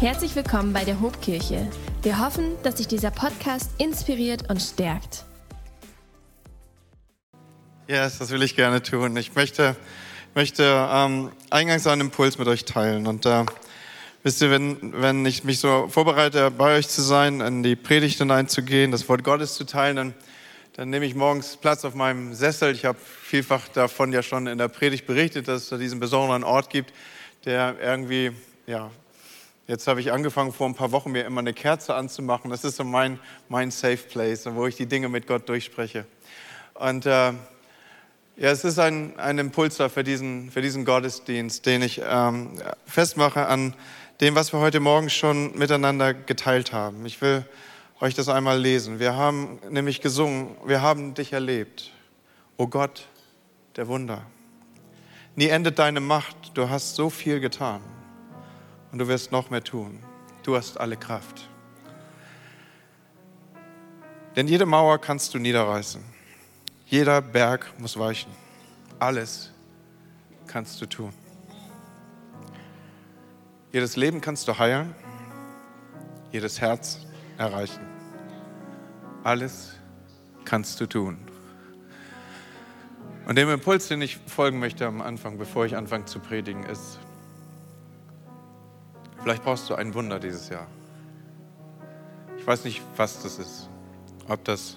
Herzlich willkommen bei der Hobkirche. Wir hoffen, dass sich dieser Podcast inspiriert und stärkt. Ja, yes, das will ich gerne tun. Ich möchte, möchte ähm, eingangs einen Impuls mit euch teilen. Und äh, wisst ihr, wenn, wenn ich mich so vorbereite, bei euch zu sein, in die Predigt hineinzugehen, das Wort Gottes zu teilen, dann, dann nehme ich morgens Platz auf meinem Sessel. Ich habe vielfach davon ja schon in der Predigt berichtet, dass es diesen besonderen Ort gibt, der irgendwie ja, Jetzt habe ich angefangen, vor ein paar Wochen mir immer eine Kerze anzumachen. Das ist so mein, mein Safe Place, wo ich die Dinge mit Gott durchspreche. Und äh, ja, es ist ein, ein Impuls da für diesen, für diesen Gottesdienst, den ich ähm, festmache an dem, was wir heute Morgen schon miteinander geteilt haben. Ich will euch das einmal lesen. Wir haben nämlich gesungen, wir haben dich erlebt. O Gott, der Wunder. Nie endet deine Macht, du hast so viel getan und du wirst noch mehr tun. Du hast alle Kraft. Denn jede Mauer kannst du niederreißen. Jeder Berg muss weichen. Alles kannst du tun. Jedes Leben kannst du heilen. Jedes Herz erreichen. Alles kannst du tun. Und dem Impuls, den ich folgen möchte am Anfang, bevor ich anfange zu predigen, ist, Vielleicht brauchst du ein Wunder dieses Jahr. Ich weiß nicht, was das ist. Ob das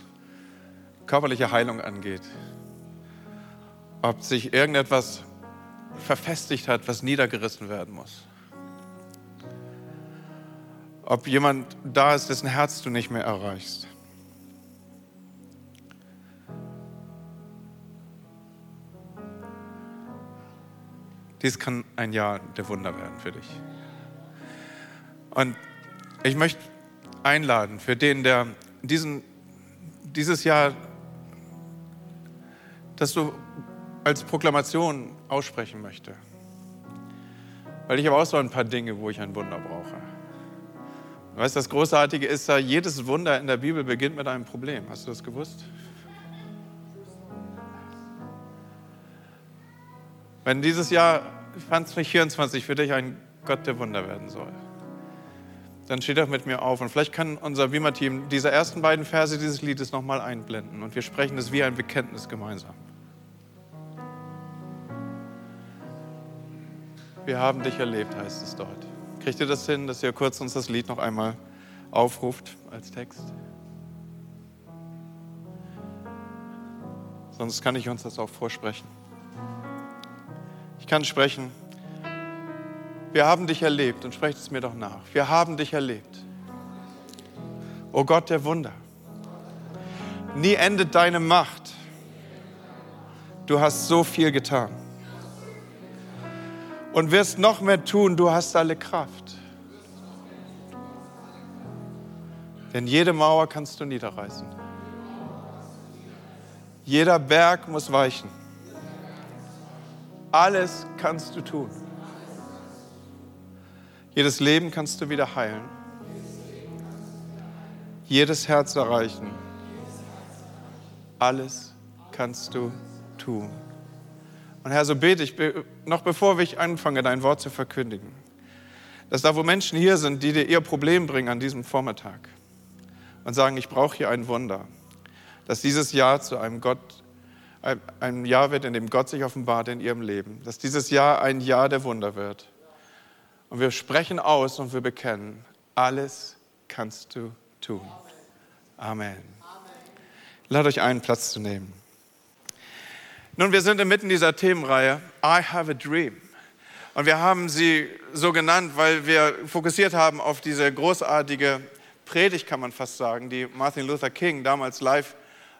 körperliche Heilung angeht. Ob sich irgendetwas verfestigt hat, was niedergerissen werden muss. Ob jemand da ist, dessen Herz du nicht mehr erreichst. Dies kann ein Jahr der Wunder werden für dich. Und ich möchte einladen für den, der diesen, dieses Jahr, dass du als Proklamation aussprechen möchte. Weil ich habe auch so ein paar Dinge, wo ich ein Wunder brauche. Du weißt, das Großartige ist ja, jedes Wunder in der Bibel beginnt mit einem Problem. Hast du das gewusst? Wenn dieses Jahr 2024 für dich ein Gott der Wunder werden soll, dann steht doch mit mir auf. Und vielleicht kann unser Wima-Team diese ersten beiden Verse dieses Liedes nochmal einblenden. Und wir sprechen es wie ein Bekenntnis gemeinsam. Wir haben dich erlebt, heißt es dort. Kriegt ihr das hin, dass ihr kurz uns das Lied noch einmal aufruft als Text? Sonst kann ich uns das auch vorsprechen. Ich kann sprechen. Wir haben dich erlebt und sprecht es mir doch nach. Wir haben dich erlebt. O Gott der Wunder. Nie endet deine Macht. Du hast so viel getan. Und wirst noch mehr tun. Du hast alle Kraft. Denn jede Mauer kannst du niederreißen. Jeder Berg muss weichen. Alles kannst du tun. Jedes Leben kannst du wieder heilen. Jedes Herz erreichen. Alles kannst du tun. Und Herr, so bete ich, noch bevor ich anfange, dein Wort zu verkündigen, dass da, wo Menschen hier sind, die dir ihr Problem bringen an diesem Vormittag und sagen, ich brauche hier ein Wunder, dass dieses Jahr zu einem Gott, ein Jahr wird, in dem Gott sich offenbart in ihrem Leben, dass dieses Jahr ein Jahr der Wunder wird und wir sprechen aus und wir bekennen, alles kannst du tun. Amen. Lad euch einen Platz zu nehmen. Nun, wir sind inmitten dieser Themenreihe I have a dream. Und wir haben sie so genannt, weil wir fokussiert haben auf diese großartige Predigt, kann man fast sagen, die Martin Luther King damals live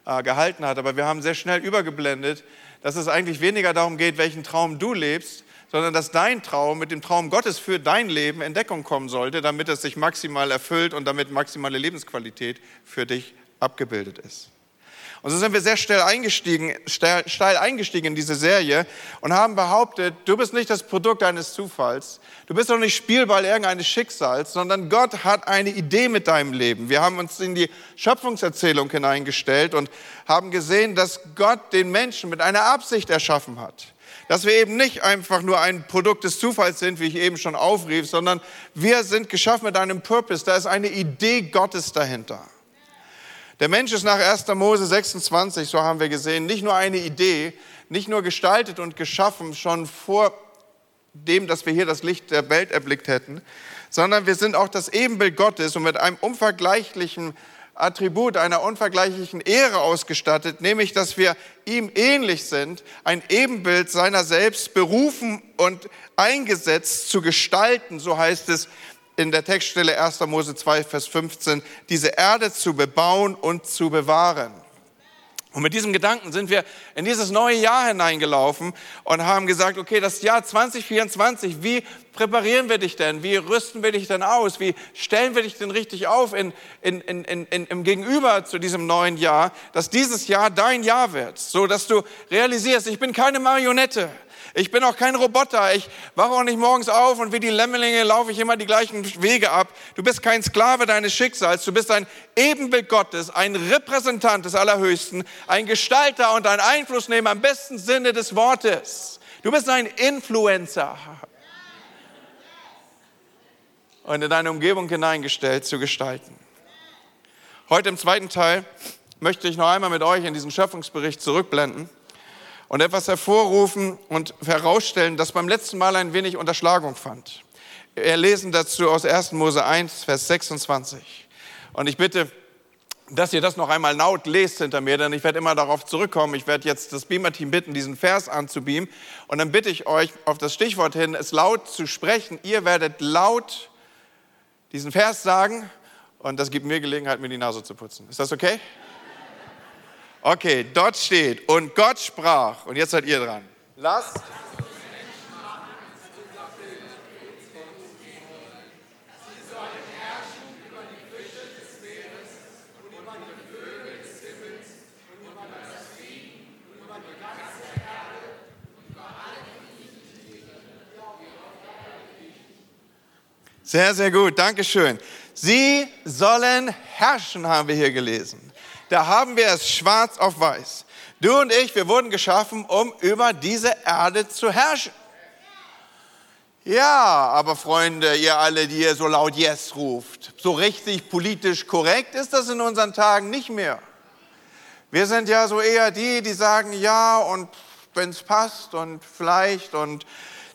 äh, gehalten hat. Aber wir haben sehr schnell übergeblendet, dass es eigentlich weniger darum geht, welchen Traum du lebst, sondern dass dein Traum mit dem Traum Gottes für dein Leben in Deckung kommen sollte, damit es sich maximal erfüllt und damit maximale Lebensqualität für dich abgebildet ist. Und so sind wir sehr steil eingestiegen, steil eingestiegen in diese Serie und haben behauptet, du bist nicht das Produkt eines Zufalls, du bist auch nicht Spielball irgendeines Schicksals, sondern Gott hat eine Idee mit deinem Leben. Wir haben uns in die Schöpfungserzählung hineingestellt und haben gesehen, dass Gott den Menschen mit einer Absicht erschaffen hat Dass wir eben nicht einfach nur ein Produkt des Zufalls sind, wie ich eben schon aufrief, sondern wir sind geschaffen mit einem Purpose. Da ist eine Idee Gottes dahinter. Der Mensch ist nach 1. Mose 26, so haben wir gesehen, nicht nur eine Idee, nicht nur gestaltet und geschaffen schon vor dem, dass wir hier das Licht der Welt erblickt hätten, sondern wir sind auch das Ebenbild Gottes und mit einem unvergleichlichen Attribut, einer unvergleichlichen Ehre ausgestattet, nämlich dass wir ihm ähnlich sind, ein Ebenbild seiner selbst berufen und eingesetzt zu gestalten, so heißt es in der Textstelle 1. Mose 2, Vers 15, diese Erde zu bebauen und zu bewahren. Und mit diesem Gedanken sind wir in dieses neue Jahr hineingelaufen und haben gesagt, okay, das Jahr 2024, wie präparieren wir dich denn? Wie rüsten wir dich denn aus? Wie stellen wir dich denn richtig auf in, in, in, in, im Gegenüber zu diesem neuen Jahr, dass dieses Jahr dein Jahr wird, so dass du realisierst, ich bin keine Marionette. Ich bin auch kein Roboter. Ich wache auch nicht morgens auf und wie die Lämmelinge laufe ich immer die gleichen Wege ab. Du bist kein Sklave deines Schicksals. Du bist ein Ebenbild Gottes, ein Repräsentant des Allerhöchsten, ein Gestalter und ein Einflussnehmer im besten Sinne des Wortes. Du bist ein Influencer. Und in deine Umgebung hineingestellt zu gestalten. Heute im zweiten Teil möchte ich noch einmal mit euch in diesen Schöpfungsbericht zurückblenden und etwas hervorrufen und herausstellen, das beim letzten Mal ein wenig Unterschlagung fand. Wir lesen dazu aus 1. Mose 1, Vers 26. Und ich bitte, dass ihr das noch einmal laut lest hinter mir, denn ich werde immer darauf zurückkommen. Ich werde jetzt das Beamer-Team bitten, diesen Vers anzubeamen. Und dann bitte ich euch auf das Stichwort hin, es laut zu sprechen. Ihr werdet laut diesen Vers sagen und das gibt mir Gelegenheit, mir die Nase zu putzen. Ist das okay? Okay, dort steht, und Gott sprach, und jetzt seid ihr dran, lasst Sehr, sehr gut, Dankeschön. Sie sollen herrschen, haben wir hier gelesen da haben wir es schwarz auf weiß. Du und ich, wir wurden geschaffen, um über diese Erde zu herrschen. Ja, aber Freunde, ihr alle, die ihr so laut Yes ruft, so richtig politisch korrekt ist das in unseren Tagen nicht mehr. Wir sind ja so eher die, die sagen ja und wenn es passt und vielleicht und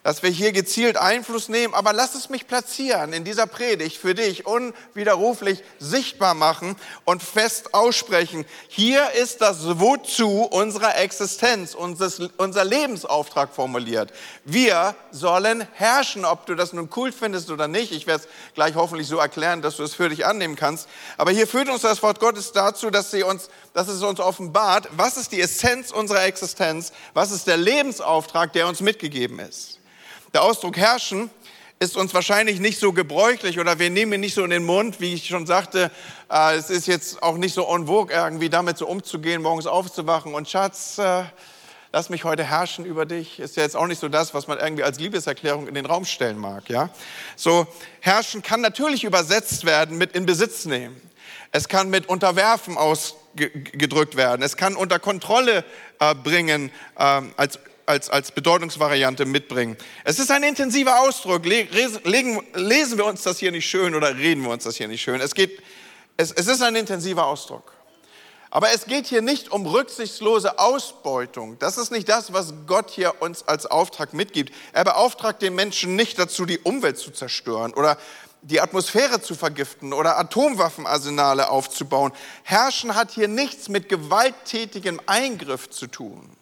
dass wir hier gezielt Einfluss nehmen, aber lass es mich platzieren in dieser Predigt für dich, unwiderruflich sichtbar machen und fest aussprechen. Hier ist das Wozu unserer Existenz, unser Lebensauftrag formuliert. Wir sollen herrschen, ob du das nun cool findest oder nicht. Ich werde es gleich hoffentlich so erklären, dass du es für dich annehmen kannst. Aber hier führt uns das Wort Gottes dazu, dass, sie uns, dass es uns offenbart, was ist die Essenz unserer Existenz, was ist der Lebensauftrag, der uns mitgegeben ist. Der Ausdruck herrschen ist uns wahrscheinlich nicht so gebräuchlich oder wir nehmen ihn nicht so in den Mund, wie ich schon sagte. Äh, es ist jetzt auch nicht so en vogue, irgendwie damit so umzugehen, morgens aufzuwachen und Schatz, äh, lass mich heute herrschen über dich. Ist ja jetzt auch nicht so das, was man irgendwie als Liebeserklärung in den Raum stellen mag. Ja? So, herrschen kann natürlich übersetzt werden mit in Besitz nehmen. Es kann mit unterwerfen ausgedrückt werden. Es kann unter Kontrolle äh, bringen ähm, als als, als Bedeutungsvariante mitbringen. Es ist ein intensiver Ausdruck. Legen, lesen wir uns das hier nicht schön oder reden wir uns das hier nicht schön? Es, geht, es, es ist ein intensiver Ausdruck. Aber es geht hier nicht um rücksichtslose Ausbeutung. Das ist nicht das, was Gott hier uns als Auftrag mitgibt. Er beauftragt den Menschen nicht dazu, die Umwelt zu zerstören oder die Atmosphäre zu vergiften oder Atomwaffenarsenale aufzubauen. Herrschen hat hier nichts mit gewalttätigem Eingriff zu tun.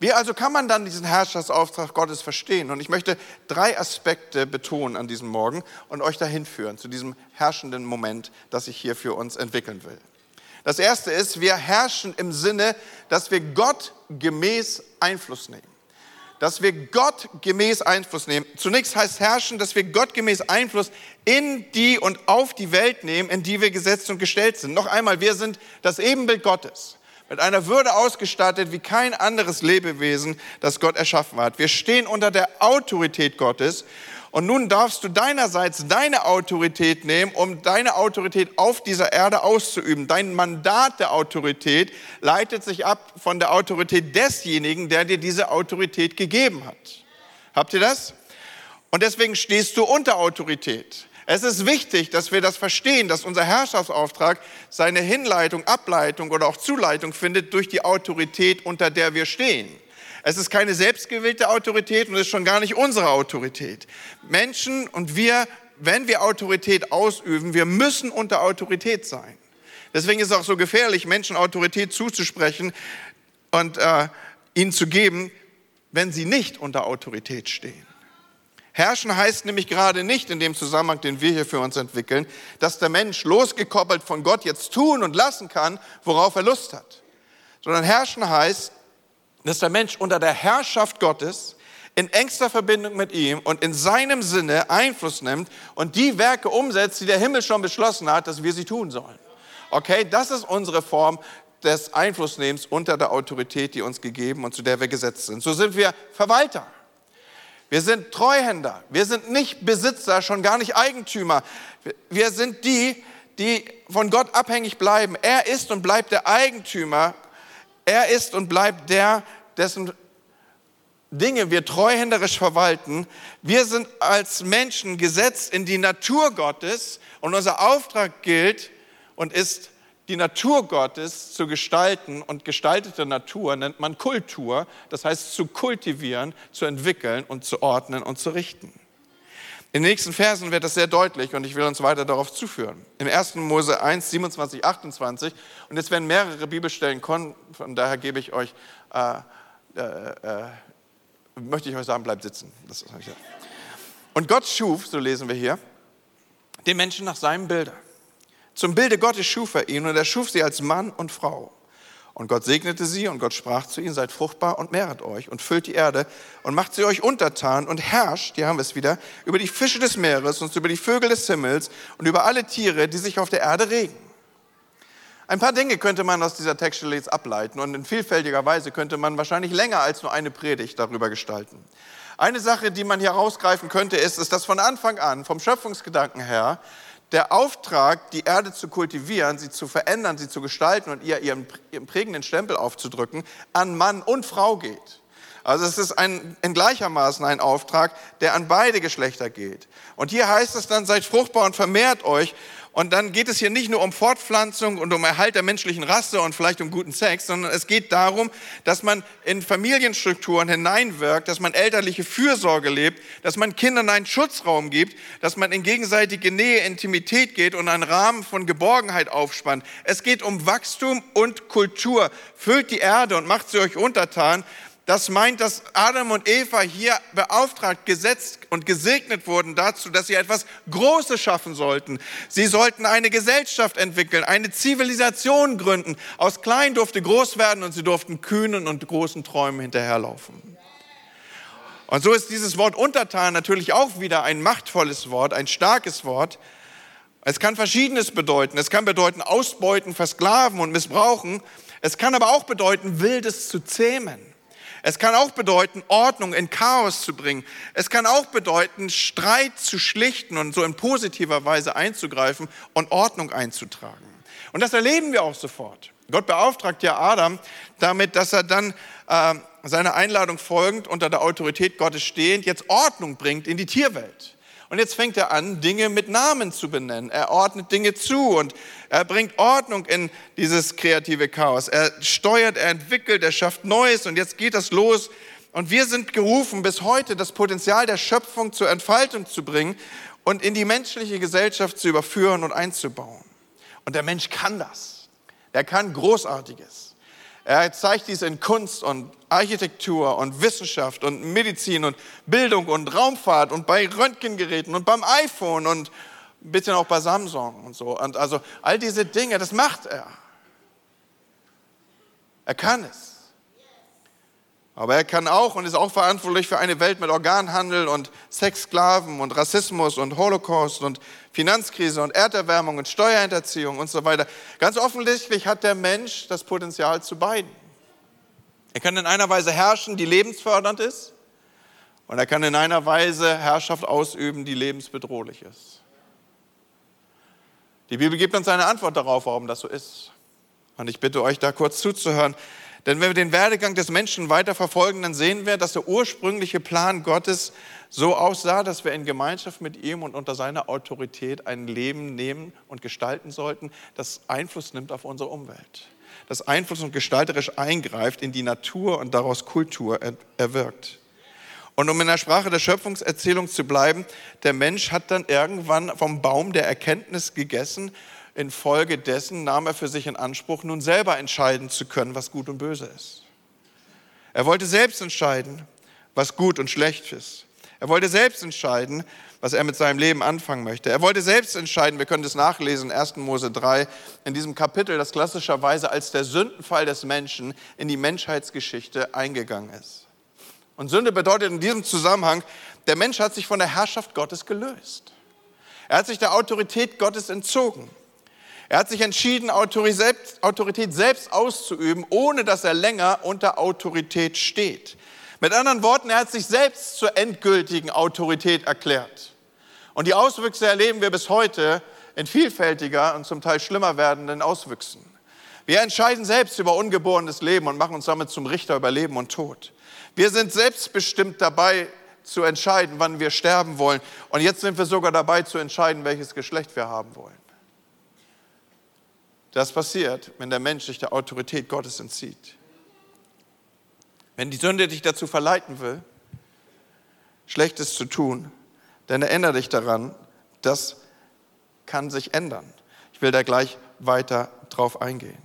Wie also kann man dann diesen Herrschaftsauftrag Gottes verstehen? Und ich möchte drei Aspekte betonen an diesem Morgen und euch dahin führen, zu diesem herrschenden Moment, das ich hier für uns entwickeln will. Das erste ist, wir herrschen im Sinne, dass wir Gott gemäß Einfluss nehmen. Dass wir Gott gemäß Einfluss nehmen. Zunächst heißt herrschen, dass wir Gott gemäß Einfluss in die und auf die Welt nehmen, in die wir gesetzt und gestellt sind. Noch einmal, wir sind das Ebenbild Gottes mit einer Würde ausgestattet wie kein anderes Lebewesen, das Gott erschaffen hat. Wir stehen unter der Autorität Gottes Und nun darfst du deinerseits deine Autorität nehmen, um deine Autorität auf dieser Erde auszuüben. Dein Mandat der Autorität leitet sich ab von der Autorität desjenigen, der dir diese Autorität gegeben hat. Habt ihr das? Und deswegen stehst du unter Autorität. Es ist wichtig, dass wir das verstehen, dass unser Herrschaftsauftrag seine Hinleitung, Ableitung oder auch Zuleitung findet durch die Autorität, unter der wir stehen. Es ist keine selbstgewählte Autorität und es ist schon gar nicht unsere Autorität. Menschen und wir, wenn wir Autorität ausüben, wir müssen unter Autorität sein. Deswegen ist es auch so gefährlich, Menschen Autorität zuzusprechen und äh, ihnen zu geben, wenn sie nicht unter Autorität stehen. Herrschen heißt nämlich gerade nicht in dem Zusammenhang, den wir hier für uns entwickeln, dass der Mensch losgekoppelt von Gott jetzt tun und lassen kann, worauf er Lust hat. Sondern herrschen heißt, dass der Mensch unter der Herrschaft Gottes in engster Verbindung mit ihm und in seinem Sinne Einfluss nimmt und die Werke umsetzt, die der Himmel schon beschlossen hat, dass wir sie tun sollen. Okay, das ist unsere Form des Einflussnehmens unter der Autorität, die uns gegeben und zu der wir gesetzt sind. So sind wir Verwalter. Wir sind Treuhänder. Wir sind nicht Besitzer, schon gar nicht Eigentümer. Wir sind die, die von Gott abhängig bleiben. Er ist und bleibt der Eigentümer. Er ist und bleibt der, dessen Dinge wir treuhänderisch verwalten. Wir sind als Menschen gesetzt in die Natur Gottes und unser Auftrag gilt und ist die Natur Gottes zu gestalten und gestaltete Natur nennt man Kultur, das heißt zu kultivieren, zu entwickeln und zu ordnen und zu richten. In den nächsten Versen wird das sehr deutlich und ich will uns weiter darauf zuführen. Im 1. Mose 1, 27, 28 und jetzt werden mehrere Bibelstellen kommen, von daher gebe ich euch, äh, äh, äh, möchte ich euch sagen, bleibt sitzen. und Gott schuf, so lesen wir hier, den Menschen nach seinem Bilde. Zum Bilde Gottes schuf er ihn und er schuf sie als Mann und Frau. Und Gott segnete sie und Gott sprach zu ihnen, seid fruchtbar und mehret euch und füllt die Erde und macht sie euch untertan und herrscht, hier haben wir es wieder, über die Fische des Meeres und über die Vögel des Himmels und über alle Tiere, die sich auf der Erde regen. Ein paar Dinge könnte man aus dieser Textstelle jetzt ableiten und in vielfältiger Weise könnte man wahrscheinlich länger als nur eine Predigt darüber gestalten. Eine Sache, die man hier rausgreifen könnte, ist, ist, dass von Anfang an, vom Schöpfungsgedanken her, der Auftrag, die Erde zu kultivieren, sie zu verändern, sie zu gestalten und ihr ihren, ihren prägenden Stempel aufzudrücken, an Mann und Frau geht. Also es ist ein, in gleichermaßen ein Auftrag, der an beide Geschlechter geht. Und hier heißt es dann, seid fruchtbar und vermehrt euch und dann geht es hier nicht nur um Fortpflanzung und um Erhalt der menschlichen Rasse und vielleicht um guten Sex, sondern es geht darum, dass man in Familienstrukturen hineinwirkt, dass man elterliche Fürsorge lebt, dass man Kindern einen Schutzraum gibt, dass man in gegenseitige Nähe, Intimität geht und einen Rahmen von Geborgenheit aufspannt. Es geht um Wachstum und Kultur. Füllt die Erde und macht sie euch untertan das meint, dass Adam und Eva hier beauftragt, gesetzt und gesegnet wurden dazu, dass sie etwas Großes schaffen sollten. Sie sollten eine Gesellschaft entwickeln, eine Zivilisation gründen. Aus klein durfte groß werden und sie durften kühnen und großen Träumen hinterherlaufen. Und so ist dieses Wort untertan natürlich auch wieder ein machtvolles Wort, ein starkes Wort. Es kann Verschiedenes bedeuten. Es kann bedeuten ausbeuten, versklaven und missbrauchen. Es kann aber auch bedeuten, Wildes zu zähmen. Es kann auch bedeuten, Ordnung in Chaos zu bringen. Es kann auch bedeuten, Streit zu schlichten und so in positiver Weise einzugreifen und Ordnung einzutragen. Und das erleben wir auch sofort. Gott beauftragt ja Adam damit, dass er dann äh, seiner Einladung folgend unter der Autorität Gottes stehend jetzt Ordnung bringt in die Tierwelt. Und jetzt fängt er an, Dinge mit Namen zu benennen. Er ordnet Dinge zu und er bringt Ordnung in dieses kreative Chaos. Er steuert, er entwickelt, er schafft Neues und jetzt geht das los. Und wir sind gerufen, bis heute das Potenzial der Schöpfung zur Entfaltung zu bringen und in die menschliche Gesellschaft zu überführen und einzubauen. Und der Mensch kann das. Er kann Großartiges. Er zeigt dies in Kunst und Architektur und Wissenschaft und Medizin und Bildung und Raumfahrt und bei Röntgengeräten und beim iPhone und ein bisschen auch bei Samsung und so. Und also all diese Dinge, das macht er. Er kann es. Aber er kann auch und ist auch verantwortlich für eine Welt mit Organhandel und Sexsklaven und Rassismus und Holocaust und Finanzkrise und Erderwärmung und Steuerhinterziehung und so weiter. Ganz offensichtlich hat der Mensch das Potenzial zu beiden. Er kann in einer Weise herrschen, die lebensfördernd ist Und er kann in einer Weise Herrschaft ausüben, die lebensbedrohlich ist. Die Bibel gibt uns eine Antwort darauf, warum das so ist. Und ich bitte euch da kurz zuzuhören. Denn wenn wir den Werdegang des Menschen weiter verfolgen, dann sehen wir, dass der ursprüngliche Plan Gottes so aussah, dass wir in Gemeinschaft mit ihm und unter seiner Autorität ein Leben nehmen und gestalten sollten, das Einfluss nimmt auf unsere Umwelt. Das Einfluss und gestalterisch eingreift in die Natur und daraus Kultur erwirkt. Und um in der Sprache der Schöpfungserzählung zu bleiben, der Mensch hat dann irgendwann vom Baum der Erkenntnis gegessen. Infolgedessen nahm er für sich in Anspruch, nun selber entscheiden zu können, was gut und böse ist. Er wollte selbst entscheiden, was gut und schlecht ist. Er wollte selbst entscheiden, was er mit seinem Leben anfangen möchte. Er wollte selbst entscheiden, wir können das nachlesen, 1. Mose 3, in diesem Kapitel, das klassischerweise als der Sündenfall des Menschen in die Menschheitsgeschichte eingegangen ist. Und Sünde bedeutet in diesem Zusammenhang, der Mensch hat sich von der Herrschaft Gottes gelöst. Er hat sich der Autorität Gottes entzogen. Er hat sich entschieden, Autorität selbst auszuüben, ohne dass er länger unter Autorität steht. Mit anderen Worten, er hat sich selbst zur endgültigen Autorität erklärt. Und die Auswüchse erleben wir bis heute in vielfältiger und zum Teil schlimmer werdenden Auswüchsen. Wir entscheiden selbst über ungeborenes Leben und machen uns damit zum Richter über Leben und Tod. Wir sind selbstbestimmt dabei zu entscheiden, wann wir sterben wollen. Und jetzt sind wir sogar dabei zu entscheiden, welches Geschlecht wir haben wollen. Das passiert, wenn der Mensch sich der Autorität Gottes entzieht. Wenn die Sünde dich dazu verleiten will, Schlechtes zu tun, dann erinnere dich daran, das kann sich ändern. Ich will da gleich weiter drauf eingehen.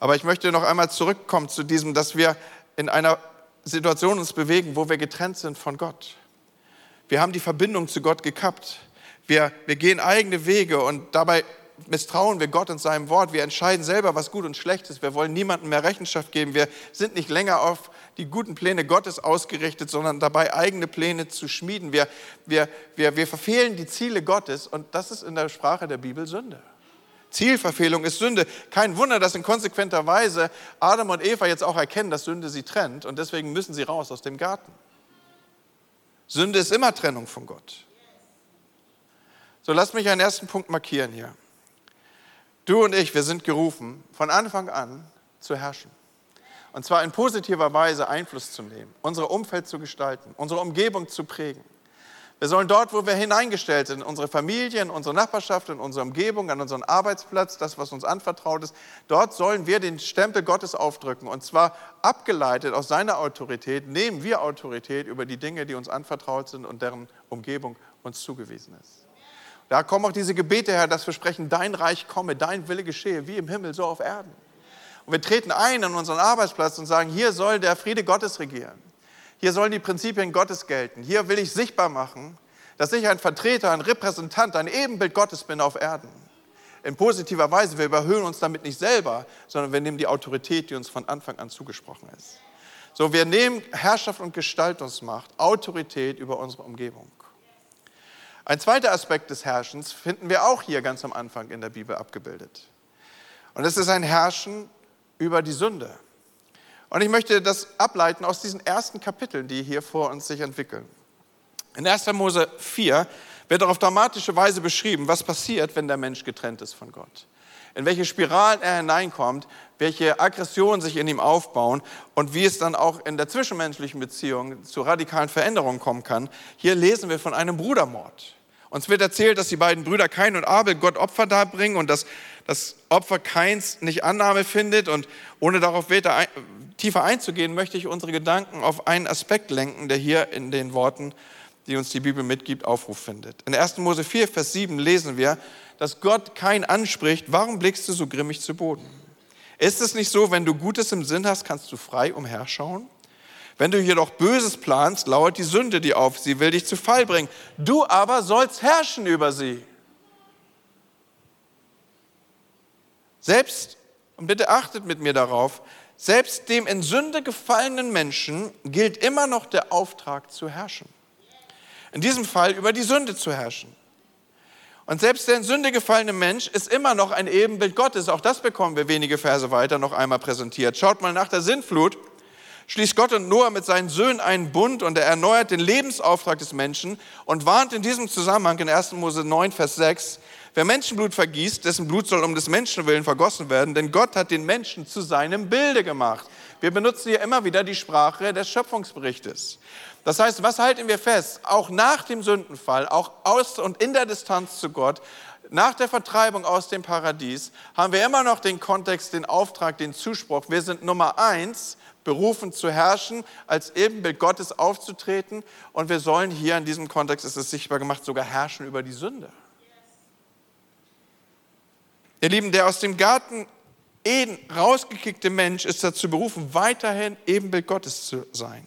Aber ich möchte noch einmal zurückkommen zu diesem, dass wir in einer Situation uns bewegen, wo wir getrennt sind von Gott. Wir haben die Verbindung zu Gott gekappt. Wir, wir gehen eigene Wege und dabei misstrauen wir Gott und seinem Wort. Wir entscheiden selber, was gut und schlecht ist. Wir wollen niemandem mehr Rechenschaft geben. Wir sind nicht länger auf die guten Pläne Gottes ausgerichtet, sondern dabei, eigene Pläne zu schmieden. Wir, wir, wir, wir verfehlen die Ziele Gottes und das ist in der Sprache der Bibel Sünde. Zielverfehlung ist Sünde. Kein Wunder, dass in konsequenter Weise Adam und Eva jetzt auch erkennen, dass Sünde sie trennt und deswegen müssen sie raus aus dem Garten. Sünde ist immer Trennung von Gott. So, lasst mich einen ersten Punkt markieren hier. Du und ich, wir sind gerufen, von Anfang an zu herrschen. Und zwar in positiver Weise Einfluss zu nehmen, unser Umfeld zu gestalten, unsere Umgebung zu prägen. Wir sollen dort, wo wir hineingestellt sind, unsere Familie, in unsere Nachbarschaft, in unsere Umgebung, an unseren Arbeitsplatz, das, was uns anvertraut ist, dort sollen wir den Stempel Gottes aufdrücken. Und zwar abgeleitet aus seiner Autorität, nehmen wir Autorität über die Dinge, die uns anvertraut sind und deren Umgebung uns zugewiesen ist. Da kommen auch diese Gebete her, dass wir sprechen, dein Reich komme, dein Wille geschehe, wie im Himmel, so auf Erden. Und wir treten ein an unseren Arbeitsplatz und sagen, hier soll der Friede Gottes regieren. Hier sollen die Prinzipien Gottes gelten. Hier will ich sichtbar machen, dass ich ein Vertreter, ein Repräsentant, ein Ebenbild Gottes bin auf Erden. In positiver Weise, wir überhöhen uns damit nicht selber, sondern wir nehmen die Autorität, die uns von Anfang an zugesprochen ist. So, wir nehmen Herrschaft und Gestaltungsmacht, Autorität über unsere Umgebung. Ein zweiter Aspekt des Herrschens finden wir auch hier ganz am Anfang in der Bibel abgebildet. Und es ist ein Herrschen über die Sünde. Und ich möchte das ableiten aus diesen ersten Kapiteln, die hier vor uns sich entwickeln. In 1. Mose 4 wird auf dramatische Weise beschrieben, was passiert, wenn der Mensch getrennt ist von Gott. In welche Spiralen er hineinkommt, welche Aggressionen sich in ihm aufbauen und wie es dann auch in der zwischenmenschlichen Beziehung zu radikalen Veränderungen kommen kann. Hier lesen wir von einem Brudermord. Uns wird erzählt, dass die beiden Brüder Kain und Abel Gott Opfer darbringen und dass das Opfer Kains nicht Annahme findet. Und ohne darauf tiefer einzugehen, möchte ich unsere Gedanken auf einen Aspekt lenken, der hier in den Worten, die uns die Bibel mitgibt, Aufruf findet. In 1. Mose 4, Vers 7 lesen wir, dass Gott Kain anspricht, warum blickst du so grimmig zu Boden? Ist es nicht so, wenn du Gutes im Sinn hast, kannst du frei umherschauen? Wenn du jedoch Böses planst, lauert die Sünde dir auf, sie will dich zu Fall bringen. Du aber sollst herrschen über sie. Selbst, und bitte achtet mit mir darauf, selbst dem in Sünde gefallenen Menschen gilt immer noch der Auftrag zu herrschen. In diesem Fall über die Sünde zu herrschen. Und selbst der in Sünde gefallene Mensch ist immer noch ein Ebenbild Gottes. Auch das bekommen wir wenige Verse weiter noch einmal präsentiert. Schaut mal nach der Sintflut schließt Gott und Noah mit seinen Söhnen einen Bund und er erneuert den Lebensauftrag des Menschen und warnt in diesem Zusammenhang in 1. Mose 9, Vers 6, wer Menschenblut vergießt, dessen Blut soll um des Menschen willen vergossen werden, denn Gott hat den Menschen zu seinem Bilde gemacht. Wir benutzen hier immer wieder die Sprache des Schöpfungsberichtes. Das heißt, was halten wir fest? Auch nach dem Sündenfall, auch aus und in der Distanz zu Gott, nach der Vertreibung aus dem Paradies, haben wir immer noch den Kontext, den Auftrag, den Zuspruch. Wir sind Nummer eins berufen zu herrschen, als Ebenbild Gottes aufzutreten. Und wir sollen hier in diesem Kontext, ist es sichtbar gemacht, sogar herrschen über die Sünde. Ihr Lieben, der aus dem Garten Eden rausgekickte Mensch ist dazu berufen, weiterhin Ebenbild Gottes zu sein,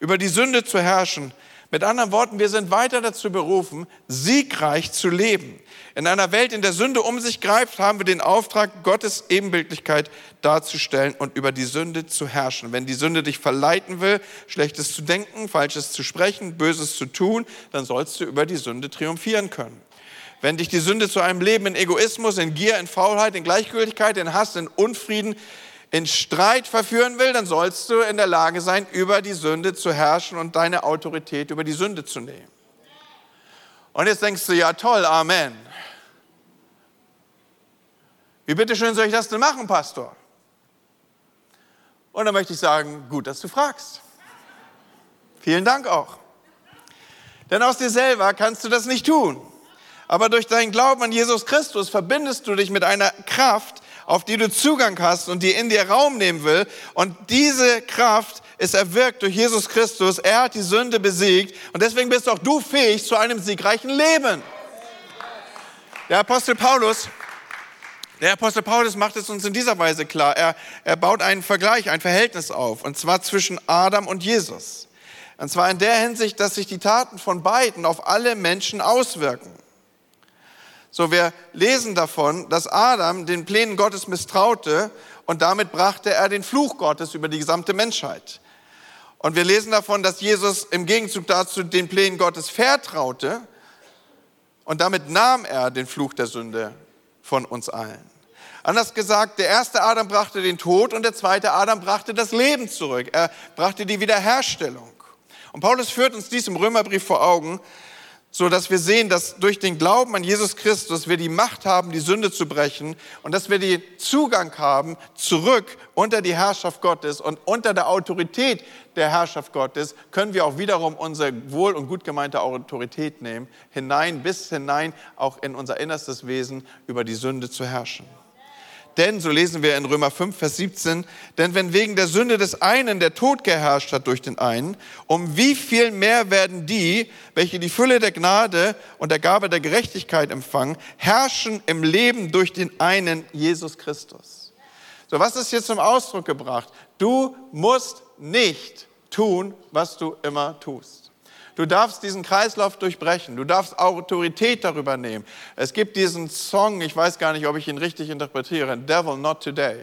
über die Sünde zu herrschen, mit anderen Worten, wir sind weiter dazu berufen, siegreich zu leben. In einer Welt, in der Sünde um sich greift, haben wir den Auftrag, Gottes Ebenbildlichkeit darzustellen und über die Sünde zu herrschen. Wenn die Sünde dich verleiten will, Schlechtes zu denken, Falsches zu sprechen, Böses zu tun, dann sollst du über die Sünde triumphieren können. Wenn dich die Sünde zu einem Leben in Egoismus, in Gier, in Faulheit, in Gleichgültigkeit, in Hass, in Unfrieden, in Streit verführen will, dann sollst du in der Lage sein, über die Sünde zu herrschen und deine Autorität über die Sünde zu nehmen. Und jetzt denkst du, ja toll, Amen. Wie bitteschön soll ich das denn machen, Pastor? Und dann möchte ich sagen, gut, dass du fragst. Vielen Dank auch. Denn aus dir selber kannst du das nicht tun. Aber durch deinen Glauben an Jesus Christus verbindest du dich mit einer Kraft, auf die du Zugang hast und die in dir Raum nehmen will. Und diese Kraft ist erwirkt durch Jesus Christus. Er hat die Sünde besiegt und deswegen bist auch du fähig zu einem siegreichen Leben. Der Apostel Paulus, der Apostel Paulus macht es uns in dieser Weise klar. Er, er baut einen Vergleich, ein Verhältnis auf, und zwar zwischen Adam und Jesus. Und zwar in der Hinsicht, dass sich die Taten von beiden auf alle Menschen auswirken. So, wir lesen davon, dass Adam den Plänen Gottes misstraute und damit brachte er den Fluch Gottes über die gesamte Menschheit. Und wir lesen davon, dass Jesus im Gegenzug dazu den Plänen Gottes vertraute und damit nahm er den Fluch der Sünde von uns allen. Anders gesagt, der erste Adam brachte den Tod und der zweite Adam brachte das Leben zurück. Er brachte die Wiederherstellung. Und Paulus führt uns dies im Römerbrief vor Augen, so dass wir sehen, dass durch den Glauben an Jesus Christus wir die Macht haben, die Sünde zu brechen und dass wir den Zugang haben zurück unter die Herrschaft Gottes und unter der Autorität der Herrschaft Gottes können wir auch wiederum unsere wohl und gut gemeinte Autorität nehmen, hinein bis hinein auch in unser innerstes Wesen über die Sünde zu herrschen. Denn, so lesen wir in Römer 5, Vers 17, denn wenn wegen der Sünde des einen der Tod geherrscht hat durch den einen, um wie viel mehr werden die, welche die Fülle der Gnade und der Gabe der Gerechtigkeit empfangen, herrschen im Leben durch den einen, Jesus Christus. So, was ist hier zum Ausdruck gebracht? Du musst nicht tun, was du immer tust. Du darfst diesen Kreislauf durchbrechen. Du darfst Autorität darüber nehmen. Es gibt diesen Song, ich weiß gar nicht, ob ich ihn richtig interpretiere, Devil Not Today.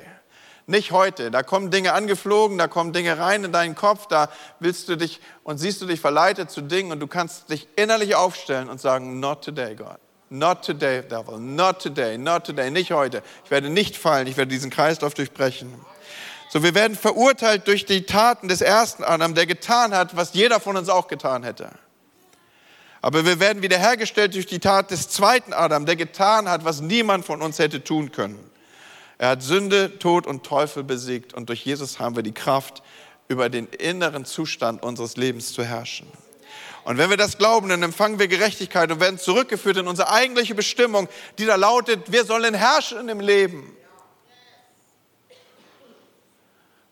Nicht heute. Da kommen Dinge angeflogen, da kommen Dinge rein in deinen Kopf, da willst du dich und siehst du dich verleitet zu Dingen und du kannst dich innerlich aufstellen und sagen, Not today, God. Not today, Devil. Not today, not today, nicht heute. Ich werde nicht fallen, ich werde diesen Kreislauf durchbrechen. So, wir werden verurteilt durch die Taten des ersten Adam, der getan hat, was jeder von uns auch getan hätte. Aber wir werden wiederhergestellt durch die Tat des zweiten Adam, der getan hat, was niemand von uns hätte tun können. Er hat Sünde, Tod und Teufel besiegt und durch Jesus haben wir die Kraft, über den inneren Zustand unseres Lebens zu herrschen. Und wenn wir das glauben, dann empfangen wir Gerechtigkeit und werden zurückgeführt in unsere eigentliche Bestimmung, die da lautet, wir sollen herrschen im Leben.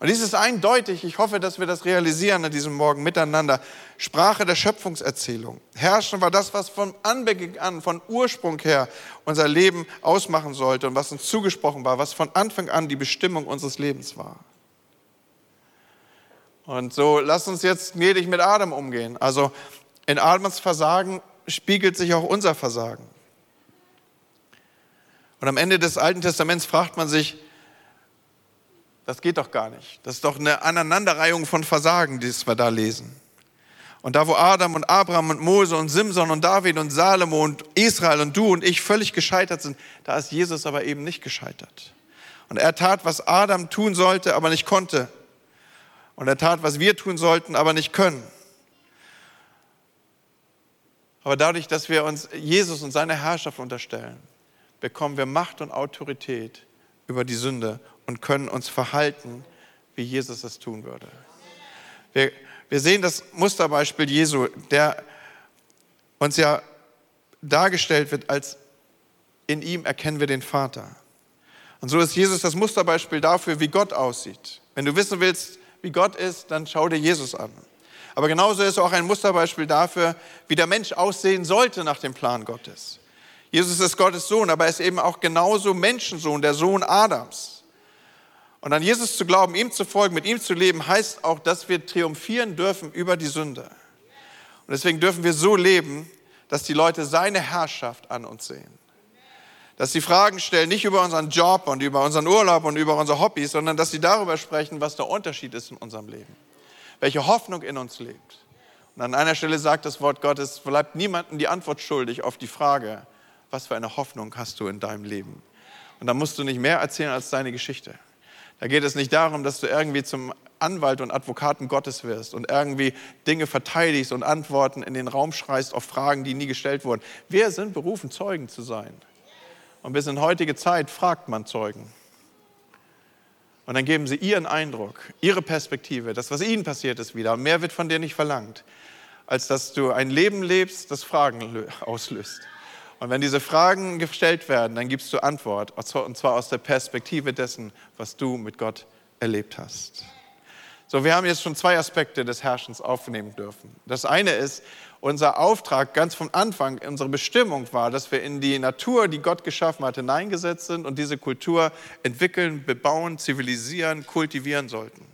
Und dies ist eindeutig, ich hoffe, dass wir das realisieren an diesem Morgen miteinander. Sprache der Schöpfungserzählung. Herrschen war das, was von Anbeginn an, von Ursprung her unser Leben ausmachen sollte und was uns zugesprochen war, was von Anfang an die Bestimmung unseres Lebens war. Und so lass uns jetzt gnädig mit Adam umgehen. Also in Adams Versagen spiegelt sich auch unser Versagen. Und am Ende des Alten Testaments fragt man sich, das geht doch gar nicht. Das ist doch eine Aneinanderreihung von Versagen, die wir da lesen. Und da, wo Adam und Abraham und Mose und Simson und David und Salomo und Israel und du und ich völlig gescheitert sind, da ist Jesus aber eben nicht gescheitert. Und er tat, was Adam tun sollte, aber nicht konnte. Und er tat, was wir tun sollten, aber nicht können. Aber dadurch, dass wir uns Jesus und seine Herrschaft unterstellen, bekommen wir Macht und Autorität über die Sünde und können uns verhalten, wie Jesus es tun würde. Wir, wir sehen das Musterbeispiel Jesu, der uns ja dargestellt wird als in ihm erkennen wir den Vater. Und so ist Jesus das Musterbeispiel dafür, wie Gott aussieht. Wenn du wissen willst, wie Gott ist, dann schau dir Jesus an. Aber genauso ist er auch ein Musterbeispiel dafür, wie der Mensch aussehen sollte nach dem Plan Gottes. Jesus ist Gottes Sohn, aber er ist eben auch genauso Menschensohn, der Sohn Adams. Und an Jesus zu glauben, ihm zu folgen, mit ihm zu leben, heißt auch, dass wir triumphieren dürfen über die Sünde. Und deswegen dürfen wir so leben, dass die Leute seine Herrschaft an uns sehen dass sie Fragen stellen, nicht über unseren Job und über unseren Urlaub und über unsere Hobbys, sondern dass sie darüber sprechen, was der Unterschied ist in unserem Leben, welche Hoffnung in uns lebt. Und an einer Stelle sagt das Wort Gottes, bleibt niemandem die Antwort schuldig auf die Frage, was für eine Hoffnung hast du in deinem Leben? Und da musst du nicht mehr erzählen als deine Geschichte. Da geht es nicht darum, dass du irgendwie zum Anwalt und Advokaten Gottes wirst und irgendwie Dinge verteidigst und Antworten in den Raum schreist auf Fragen, die nie gestellt wurden. Wir sind berufen, Zeugen zu sein. Und bis in heutige Zeit fragt man Zeugen. Und dann geben sie ihren Eindruck, ihre Perspektive, das, was ihnen passiert ist, wieder. Mehr wird von dir nicht verlangt, als dass du ein Leben lebst, das Fragen auslöst. Und wenn diese Fragen gestellt werden, dann gibst du Antwort, und zwar aus der Perspektive dessen, was du mit Gott erlebt hast. So, wir haben jetzt schon zwei Aspekte des Herrschens aufnehmen dürfen. Das eine ist, unser Auftrag ganz vom Anfang, unsere Bestimmung war, dass wir in die Natur, die Gott geschaffen hat, hineingesetzt sind und diese Kultur entwickeln, bebauen, zivilisieren, kultivieren sollten.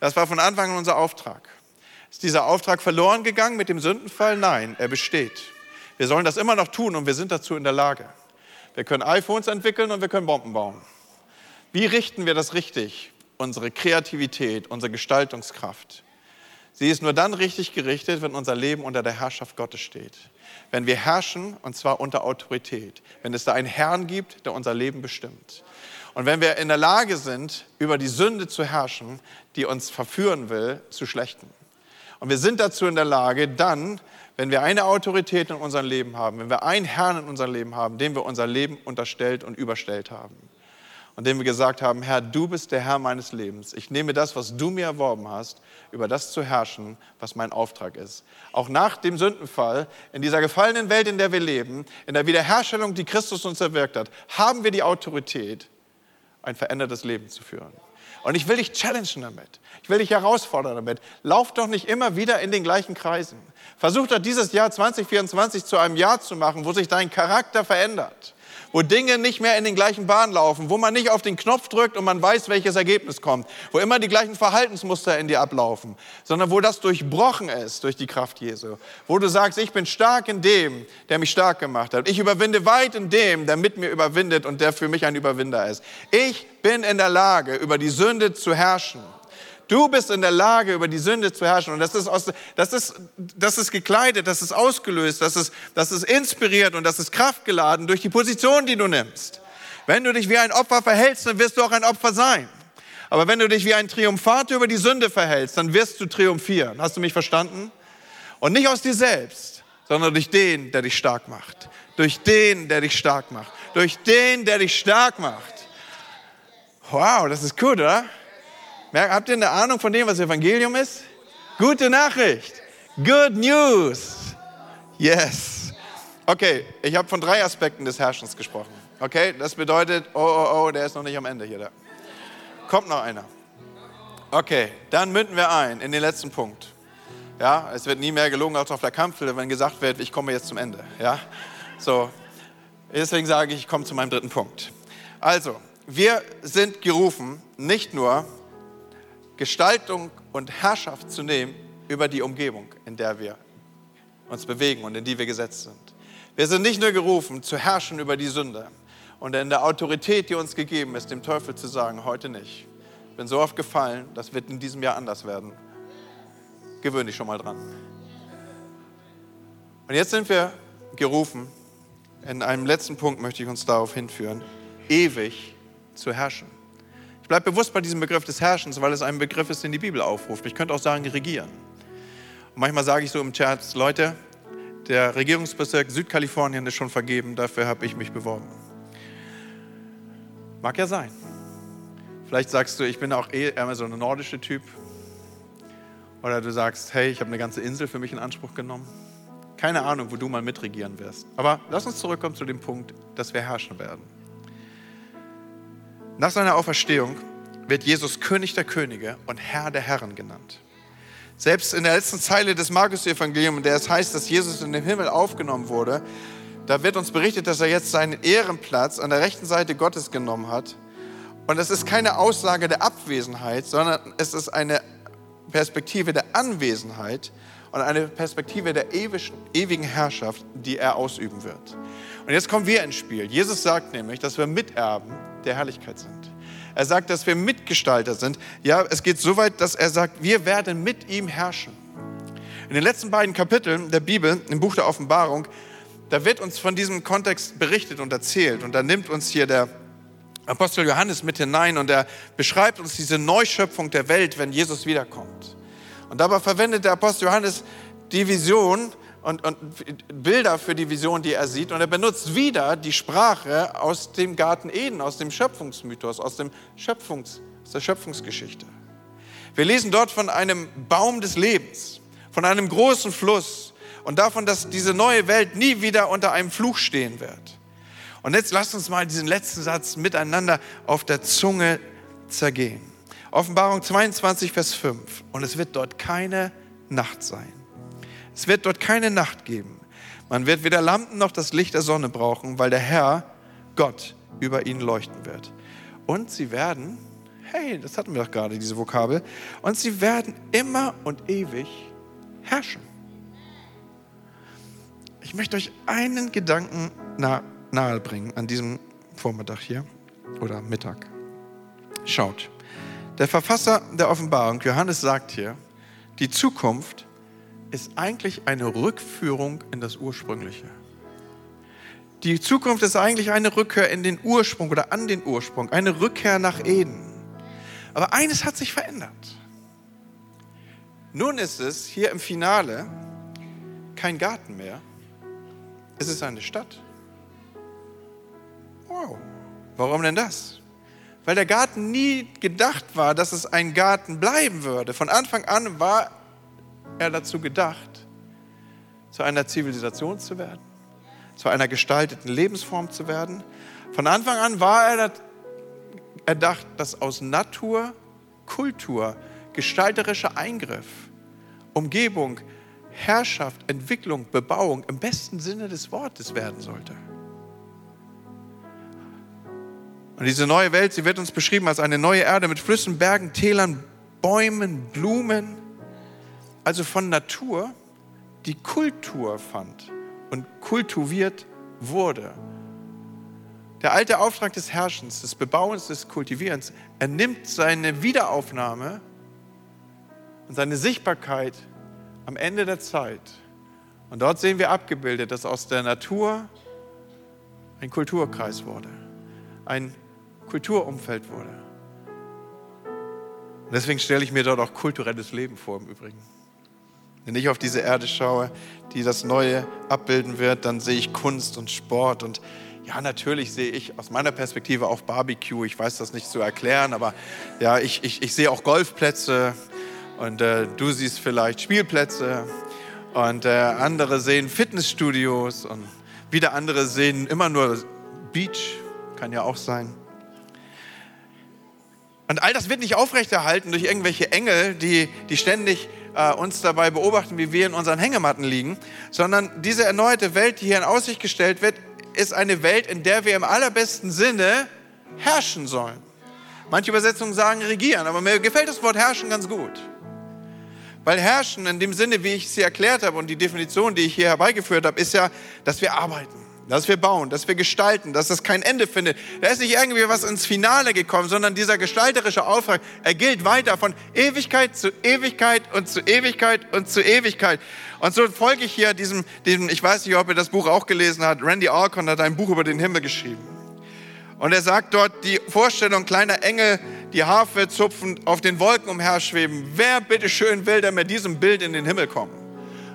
Das war von Anfang an unser Auftrag. Ist dieser Auftrag verloren gegangen mit dem Sündenfall? Nein, er besteht. Wir sollen das immer noch tun und wir sind dazu in der Lage. Wir können iPhones entwickeln und wir können Bomben bauen. Wie richten wir das richtig? Unsere Kreativität, unsere Gestaltungskraft. Sie ist nur dann richtig gerichtet, wenn unser Leben unter der Herrschaft Gottes steht. Wenn wir herrschen, und zwar unter Autorität. Wenn es da einen Herrn gibt, der unser Leben bestimmt. Und wenn wir in der Lage sind, über die Sünde zu herrschen, die uns verführen will, zu schlechten. Und wir sind dazu in der Lage, dann, wenn wir eine Autorität in unserem Leben haben, wenn wir einen Herrn in unserem Leben haben, dem wir unser Leben unterstellt und überstellt haben, und dem wir gesagt haben, Herr, du bist der Herr meines Lebens. Ich nehme das, was du mir erworben hast, über das zu herrschen, was mein Auftrag ist. Auch nach dem Sündenfall, in dieser gefallenen Welt, in der wir leben, in der Wiederherstellung, die Christus uns erwirkt hat, haben wir die Autorität, ein verändertes Leben zu führen. Und ich will dich challengen damit. Ich will dich herausfordern damit. Lauf doch nicht immer wieder in den gleichen Kreisen. Versuch doch dieses Jahr 2024 zu einem Jahr zu machen, wo sich dein Charakter verändert wo Dinge nicht mehr in den gleichen Bahnen laufen, wo man nicht auf den Knopf drückt und man weiß, welches Ergebnis kommt, wo immer die gleichen Verhaltensmuster in dir ablaufen, sondern wo das durchbrochen ist durch die Kraft Jesu, wo du sagst, ich bin stark in dem, der mich stark gemacht hat. Ich überwinde weit in dem, der mit mir überwindet und der für mich ein Überwinder ist. Ich bin in der Lage, über die Sünde zu herrschen. Du bist in der Lage, über die Sünde zu herrschen. Und das ist, aus, das ist, das ist gekleidet, das ist ausgelöst, das ist, das ist inspiriert und das ist kraftgeladen durch die Position, die du nimmst. Wenn du dich wie ein Opfer verhältst, dann wirst du auch ein Opfer sein. Aber wenn du dich wie ein Triumphator über die Sünde verhältst, dann wirst du triumphieren. Hast du mich verstanden? Und nicht aus dir selbst, sondern durch den, der dich stark macht. Durch den, der dich stark macht. Durch den, der dich stark macht. Wow, das ist gut, oder? Habt ihr eine Ahnung von dem, was Evangelium ist? Gute Nachricht. Good News. Yes. Okay, ich habe von drei Aspekten des Herrschens gesprochen. Okay, das bedeutet, oh, oh, oh, der ist noch nicht am Ende hier. Da. Kommt noch einer. Okay, dann münden wir ein in den letzten Punkt. Ja, es wird nie mehr gelungen als auf der Kampfhülle, wenn gesagt wird, ich komme jetzt zum Ende. Ja, so. Deswegen sage ich, ich komme zu meinem dritten Punkt. Also, wir sind gerufen, nicht nur Gestaltung und Herrschaft zu nehmen über die Umgebung, in der wir uns bewegen und in die wir gesetzt sind. Wir sind nicht nur gerufen, zu herrschen über die Sünde und in der Autorität, die uns gegeben ist, dem Teufel zu sagen, heute nicht. Ich bin so oft gefallen, das wird in diesem Jahr anders werden. Gewöhn dich schon mal dran. Und jetzt sind wir gerufen, in einem letzten Punkt möchte ich uns darauf hinführen, ewig zu herrschen. Ich bleibe bewusst bei diesem Begriff des Herrschens, weil es ein Begriff ist, den die Bibel aufruft. Ich könnte auch sagen, regieren. Und manchmal sage ich so im Chat, Leute, der Regierungsbezirk Südkalifornien ist schon vergeben, dafür habe ich mich beworben. Mag ja sein. Vielleicht sagst du, ich bin auch eh eher so ein nordischer Typ. Oder du sagst, hey, ich habe eine ganze Insel für mich in Anspruch genommen. Keine Ahnung, wo du mal mitregieren wirst. Aber lass uns zurückkommen zu dem Punkt, dass wir herrschen werden. Nach seiner Auferstehung wird Jesus König der Könige und Herr der Herren genannt. Selbst in der letzten Zeile des Markus-Evangeliums, in der es heißt, dass Jesus in den Himmel aufgenommen wurde, da wird uns berichtet, dass er jetzt seinen Ehrenplatz an der rechten Seite Gottes genommen hat. Und es ist keine Aussage der Abwesenheit, sondern es ist eine Perspektive der Anwesenheit und eine Perspektive der ewigen Herrschaft, die er ausüben wird. Und jetzt kommen wir ins Spiel. Jesus sagt nämlich, dass wir Miterben der Herrlichkeit sind. Er sagt, dass wir Mitgestalter sind. Ja, es geht so weit, dass er sagt, wir werden mit ihm herrschen. In den letzten beiden Kapiteln der Bibel, im Buch der Offenbarung, da wird uns von diesem Kontext berichtet und erzählt. Und da nimmt uns hier der Apostel Johannes mit hinein und er beschreibt uns diese Neuschöpfung der Welt, wenn Jesus wiederkommt. Und dabei verwendet der Apostel Johannes die Vision und, und Bilder für die Vision, die er sieht. Und er benutzt wieder die Sprache aus dem Garten Eden, aus dem Schöpfungsmythos, aus, dem Schöpfungs, aus der Schöpfungsgeschichte. Wir lesen dort von einem Baum des Lebens, von einem großen Fluss und davon, dass diese neue Welt nie wieder unter einem Fluch stehen wird. Und jetzt lasst uns mal diesen letzten Satz miteinander auf der Zunge zergehen. Offenbarung 22, Vers 5. Und es wird dort keine Nacht sein. Es wird dort keine Nacht geben. Man wird weder Lampen noch das Licht der Sonne brauchen, weil der Herr, Gott, über ihnen leuchten wird. Und sie werden, hey, das hatten wir doch gerade, diese Vokabel, und sie werden immer und ewig herrschen. Ich möchte euch einen Gedanken nahe bringen an diesem Vormittag hier oder Mittag. Schaut, der Verfasser der Offenbarung, Johannes, sagt hier, die Zukunft ist eigentlich eine Rückführung in das Ursprüngliche. Die Zukunft ist eigentlich eine Rückkehr in den Ursprung oder an den Ursprung, eine Rückkehr nach Eden. Aber eines hat sich verändert. Nun ist es hier im Finale kein Garten mehr, es ist eine Stadt. Wow, warum denn das? Weil der Garten nie gedacht war, dass es ein Garten bleiben würde. Von Anfang an war er dazu gedacht, zu einer Zivilisation zu werden, zu einer gestalteten Lebensform zu werden. Von Anfang an war er erdacht, dass aus Natur, Kultur, gestalterischer Eingriff, Umgebung, Herrschaft, Entwicklung, Bebauung im besten Sinne des Wortes werden sollte. Und diese neue Welt, sie wird uns beschrieben als eine neue Erde mit Flüssen, Bergen, Tälern, Bäumen, Blumen, also von Natur, die Kultur fand und kultiviert wurde. Der alte Auftrag des Herrschens, des Bebauens, des Kultivierens, er nimmt seine Wiederaufnahme und seine Sichtbarkeit am Ende der Zeit. Und dort sehen wir abgebildet, dass aus der Natur ein Kulturkreis wurde, ein Kulturumfeld wurde. Und deswegen stelle ich mir dort auch kulturelles Leben vor im Übrigen. Wenn ich auf diese Erde schaue, die das Neue abbilden wird, dann sehe ich Kunst und Sport und ja, natürlich sehe ich aus meiner Perspektive auch Barbecue. Ich weiß das nicht zu erklären, aber ja, ich, ich, ich sehe auch Golfplätze und äh, du siehst vielleicht Spielplätze und äh, andere sehen Fitnessstudios und wieder andere sehen immer nur Beach, kann ja auch sein. Und all das wird nicht aufrechterhalten durch irgendwelche Engel, die, die ständig äh, uns dabei beobachten, wie wir in unseren Hängematten liegen, sondern diese erneuerte Welt, die hier in Aussicht gestellt wird, ist eine Welt, in der wir im allerbesten Sinne herrschen sollen. Manche Übersetzungen sagen regieren, aber mir gefällt das Wort herrschen ganz gut. Weil herrschen in dem Sinne, wie ich es hier erklärt habe und die Definition, die ich hier herbeigeführt habe, ist ja, dass wir arbeiten dass wir bauen, dass wir gestalten, dass das kein Ende findet. Da ist nicht irgendwie was ins Finale gekommen, sondern dieser gestalterische Auftrag, er gilt weiter von Ewigkeit zu Ewigkeit und zu Ewigkeit und zu Ewigkeit. Und so folge ich hier diesem, diesem ich weiß nicht, ob ihr das Buch auch gelesen habt, Randy Alcon hat ein Buch über den Himmel geschrieben. Und er sagt dort, die Vorstellung kleiner Engel, die Harfe zupfen, auf den Wolken umherschweben. Wer bitteschön will denn mit diesem Bild in den Himmel kommen?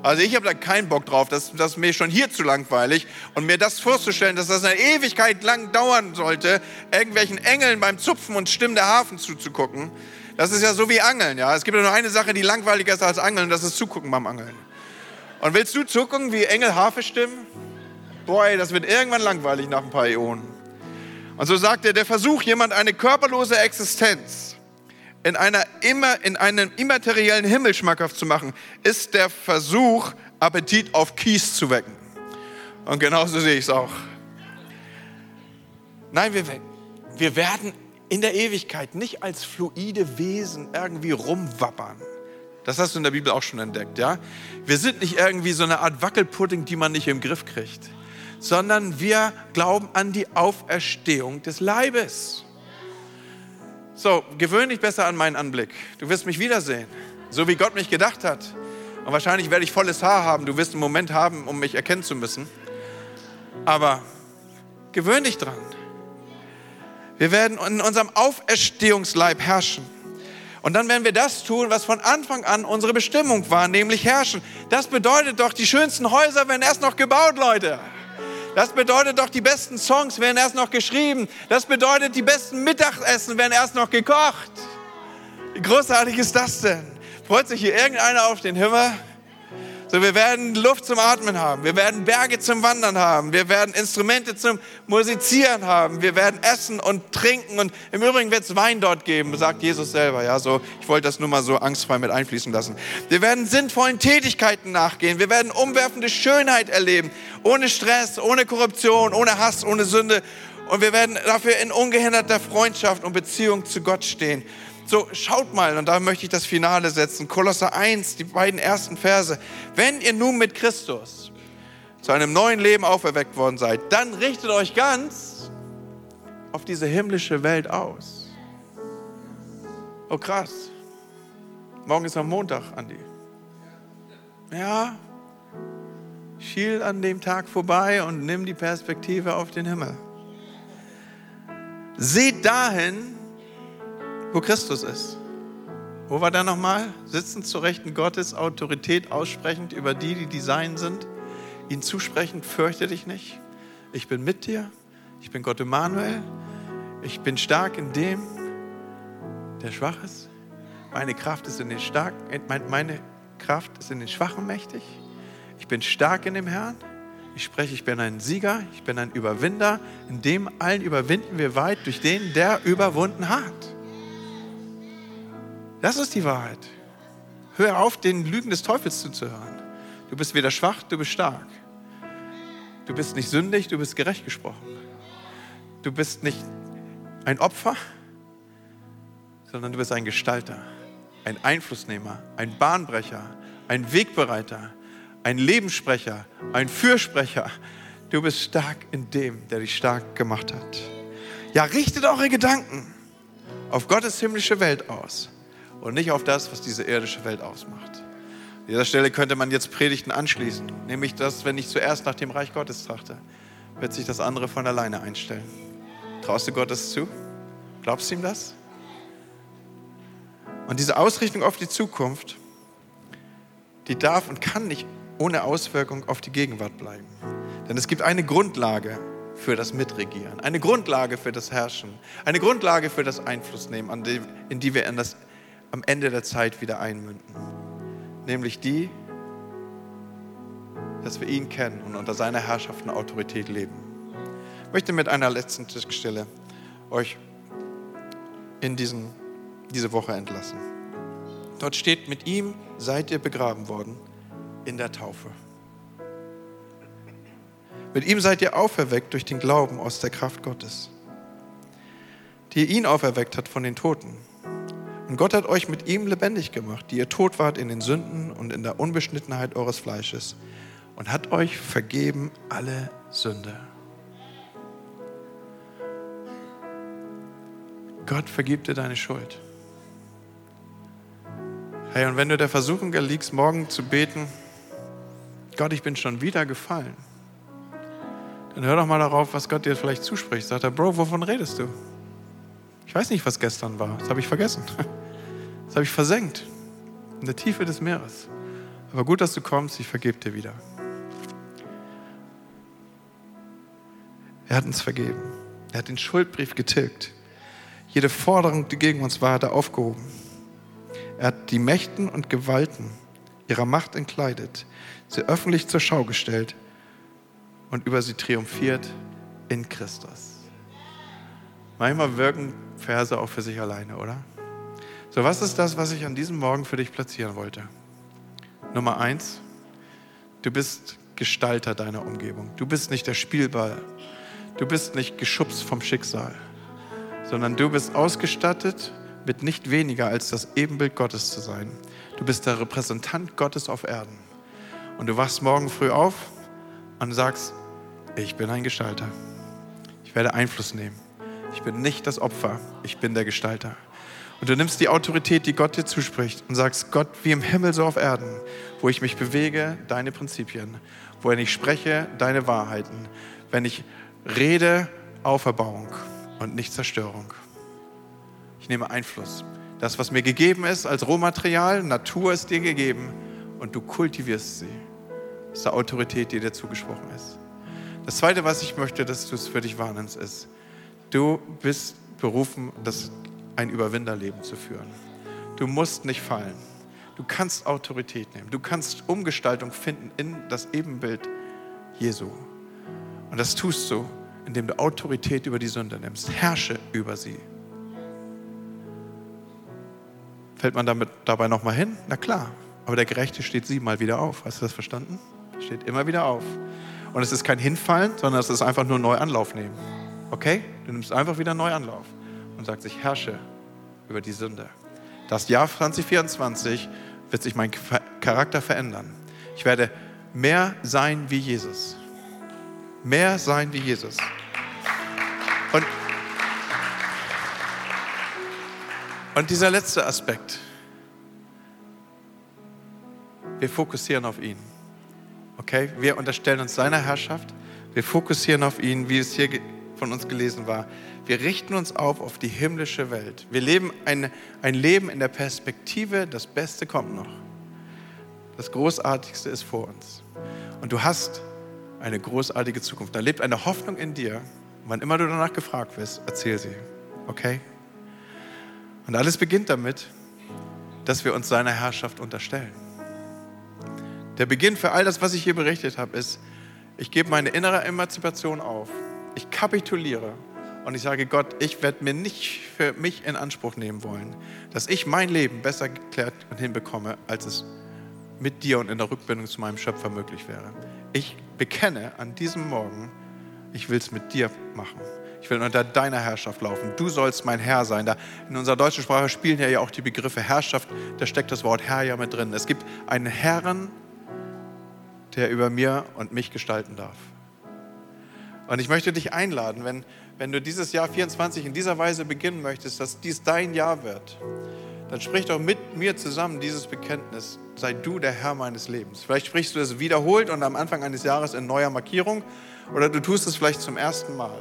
Also ich habe da keinen Bock drauf, das, das ist mir schon hier zu langweilig. Und mir das vorzustellen, dass das eine Ewigkeit lang dauern sollte, irgendwelchen Engeln beim Zupfen und Stimmen der Hafen zuzugucken, das ist ja so wie Angeln. Ja? Es gibt ja nur eine Sache, die langweiliger ist als Angeln, und das ist Zugucken beim Angeln. Und willst du zugucken, wie Engel Harfe stimmen? Boah, das wird irgendwann langweilig nach ein paar Äonen. Und so sagt er, der Versuch, jemand eine körperlose Existenz in, einer immer, in einem immateriellen Himmel schmackhaft zu machen, ist der Versuch, Appetit auf Kies zu wecken. Und genauso sehe ich es auch. Nein, wir, wir werden in der Ewigkeit nicht als fluide Wesen irgendwie rumwappern. Das hast du in der Bibel auch schon entdeckt, ja? Wir sind nicht irgendwie so eine Art Wackelpudding, die man nicht im Griff kriegt, sondern wir glauben an die Auferstehung des Leibes. So, gewöhn dich besser an meinen Anblick. Du wirst mich wiedersehen, so wie Gott mich gedacht hat. Und wahrscheinlich werde ich volles Haar haben. Du wirst einen Moment haben, um mich erkennen zu müssen. Aber gewöhn dich dran. Wir werden in unserem Auferstehungsleib herrschen. Und dann werden wir das tun, was von Anfang an unsere Bestimmung war, nämlich herrschen. Das bedeutet doch, die schönsten Häuser werden erst noch gebaut, Leute. Das bedeutet doch, die besten Songs werden erst noch geschrieben. Das bedeutet, die besten Mittagessen werden erst noch gekocht. Wie großartig ist das denn? Freut sich hier irgendeiner auf den Himmel? So, wir werden Luft zum Atmen haben. Wir werden Berge zum Wandern haben. Wir werden Instrumente zum Musizieren haben. Wir werden essen und trinken. Und im Übrigen wird es Wein dort geben, sagt Jesus selber. Ja, so, ich wollte das nur mal so angstfrei mit einfließen lassen. Wir werden sinnvollen Tätigkeiten nachgehen. Wir werden umwerfende Schönheit erleben. Ohne Stress, ohne Korruption, ohne Hass, ohne Sünde. Und wir werden dafür in ungehinderter Freundschaft und Beziehung zu Gott stehen. So, schaut mal, und da möchte ich das Finale setzen. Kolosser 1, die beiden ersten Verse. Wenn ihr nun mit Christus zu einem neuen Leben auferweckt worden seid, dann richtet euch ganz auf diese himmlische Welt aus. Oh krass. Morgen ist am Montag, Andi. Ja. Schiel an dem Tag vorbei und nimm die Perspektive auf den Himmel. Seht dahin, wo Christus ist. Wo war der nochmal? Sitzend zu Rechten Gottes, Autorität aussprechend über die, die Design sind, ihnen zusprechend, fürchte dich nicht. Ich bin mit dir. Ich bin Gott Emmanuel. Ich bin stark in dem, der schwach ist. Meine Kraft ist in den Starken, meine Kraft ist in den Schwachen mächtig. Ich bin stark in dem Herrn. Ich spreche, ich bin ein Sieger, ich bin ein Überwinder. In dem allen überwinden wir weit durch den, der überwunden hat. Das ist die Wahrheit. Hör auf, den Lügen des Teufels zuzuhören. Du bist weder schwach, du bist stark. Du bist nicht sündig, du bist gerecht gesprochen. Du bist nicht ein Opfer, sondern du bist ein Gestalter, ein Einflussnehmer, ein Bahnbrecher, ein Wegbereiter, ein Lebenssprecher, ein Fürsprecher. Du bist stark in dem, der dich stark gemacht hat. Ja, richtet eure Gedanken auf Gottes himmlische Welt aus und nicht auf das, was diese irdische Welt ausmacht. An dieser Stelle könnte man jetzt Predigten anschließen, nämlich dass, wenn ich zuerst nach dem Reich Gottes trachte, wird sich das andere von alleine einstellen. Traust du Gott das zu? Glaubst du ihm das? Und diese Ausrichtung auf die Zukunft, die darf und kann nicht ohne Auswirkung auf die Gegenwart bleiben. Denn es gibt eine Grundlage für das Mitregieren, eine Grundlage für das Herrschen, eine Grundlage für das Einflussnehmen, in die wir in das am Ende der Zeit wieder einmünden. Nämlich die, dass wir ihn kennen und unter seiner Herrschaft und Autorität leben. Ich möchte mit einer letzten Tischstelle euch in diesen, diese Woche entlassen. Dort steht, mit ihm seid ihr begraben worden in der Taufe. Mit ihm seid ihr auferweckt durch den Glauben aus der Kraft Gottes, die ihn auferweckt hat von den Toten und Gott hat euch mit ihm lebendig gemacht, die ihr tot wart in den Sünden und in der Unbeschnittenheit eures Fleisches und hat euch vergeben alle Sünde. Gott vergibt dir deine Schuld. Hey, und wenn du der Versuchung erliegst, morgen zu beten, Gott, ich bin schon wieder gefallen, dann hör doch mal darauf, was Gott dir vielleicht zuspricht. Sagt er, Bro, wovon redest du? Ich weiß nicht, was gestern war. Das habe ich vergessen. Das habe ich versenkt. In der Tiefe des Meeres. Aber gut, dass du kommst. Ich vergebe dir wieder. Er hat uns vergeben. Er hat den Schuldbrief getilgt. Jede Forderung, die gegen uns war, hat er aufgehoben. Er hat die Mächten und Gewalten ihrer Macht entkleidet, sie öffentlich zur Schau gestellt und über sie triumphiert in Christus. Manchmal wirken Verse auch für sich alleine, oder? So, was ist das, was ich an diesem Morgen für dich platzieren wollte? Nummer eins, du bist Gestalter deiner Umgebung. Du bist nicht der Spielball. Du bist nicht geschubst vom Schicksal, sondern du bist ausgestattet mit nicht weniger als das Ebenbild Gottes zu sein. Du bist der Repräsentant Gottes auf Erden. Und du wachst morgen früh auf und sagst, ich bin ein Gestalter. Ich werde Einfluss nehmen. Ich bin nicht das Opfer, ich bin der Gestalter. Und du nimmst die Autorität, die Gott dir zuspricht und sagst, Gott, wie im Himmel so auf Erden, wo ich mich bewege, deine Prinzipien, wo ich spreche, deine Wahrheiten, wenn ich rede, Auferbauung und nicht Zerstörung. Ich nehme Einfluss. Das, was mir gegeben ist als Rohmaterial, Natur ist dir gegeben und du kultivierst sie. Das ist die Autorität, die dir zugesprochen ist. Das Zweite, was ich möchte, dass du es für dich wahrnimmst, ist, du bist berufen, das ein Überwinderleben zu führen. Du musst nicht fallen. Du kannst Autorität nehmen. Du kannst Umgestaltung finden in das Ebenbild Jesu. Und das tust du, indem du Autorität über die Sünde nimmst. Herrsche über sie. Fällt man damit dabei nochmal hin? Na klar. Aber der Gerechte steht siebenmal wieder auf. Hast du das verstanden? Steht immer wieder auf. Und es ist kein Hinfallen, sondern es ist einfach nur neu Anlauf nehmen. Okay? Du nimmst einfach wieder neu Anlauf und sagst, ich herrsche über die Sünde. Das Jahr 2024 wird sich mein Charakter verändern. Ich werde mehr sein wie Jesus. Mehr sein wie Jesus. Und Und dieser letzte Aspekt. Wir fokussieren auf ihn. Okay? Wir unterstellen uns seiner Herrschaft. Wir fokussieren auf ihn, wie es hier von uns gelesen war. Wir richten uns auf auf die himmlische Welt. Wir leben ein, ein Leben in der Perspektive, das Beste kommt noch. Das Großartigste ist vor uns. Und du hast eine großartige Zukunft. Da lebt eine Hoffnung in dir. Wann immer du danach gefragt wirst, erzähl sie. Okay? Und alles beginnt damit, dass wir uns seiner Herrschaft unterstellen. Der Beginn für all das, was ich hier berichtet habe, ist, ich gebe meine innere Emanzipation auf. Ich kapituliere und ich sage, Gott, ich werde mir nicht für mich in Anspruch nehmen wollen, dass ich mein Leben besser geklärt und hinbekomme, als es mit dir und in der Rückbindung zu meinem Schöpfer möglich wäre. Ich bekenne an diesem Morgen, ich will es mit dir machen. Ich will unter deiner Herrschaft laufen. Du sollst mein Herr sein. Da in unserer deutschen Sprache spielen ja auch die Begriffe Herrschaft. Da steckt das Wort Herr ja mit drin. Es gibt einen Herrn, der über mir und mich gestalten darf. Und ich möchte dich einladen, wenn, wenn du dieses Jahr 24 in dieser Weise beginnen möchtest, dass dies dein Jahr wird, dann sprich doch mit mir zusammen dieses Bekenntnis. Sei du der Herr meines Lebens. Vielleicht sprichst du es wiederholt und am Anfang eines Jahres in neuer Markierung oder du tust es vielleicht zum ersten Mal.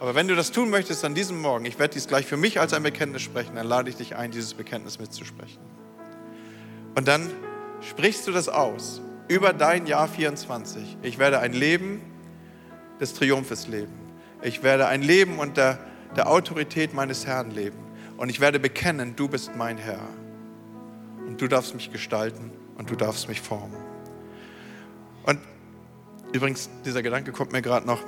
Aber wenn du das tun möchtest an diesem Morgen, ich werde dies gleich für mich als ein Bekenntnis sprechen, dann lade ich dich ein, dieses Bekenntnis mitzusprechen. Und dann sprichst du das aus über dein Jahr 24. Ich werde ein Leben des Triumphes leben. Ich werde ein Leben unter der Autorität meines Herrn leben. Und ich werde bekennen, du bist mein Herr. Und du darfst mich gestalten und du darfst mich formen. Und übrigens, dieser Gedanke kommt mir gerade noch.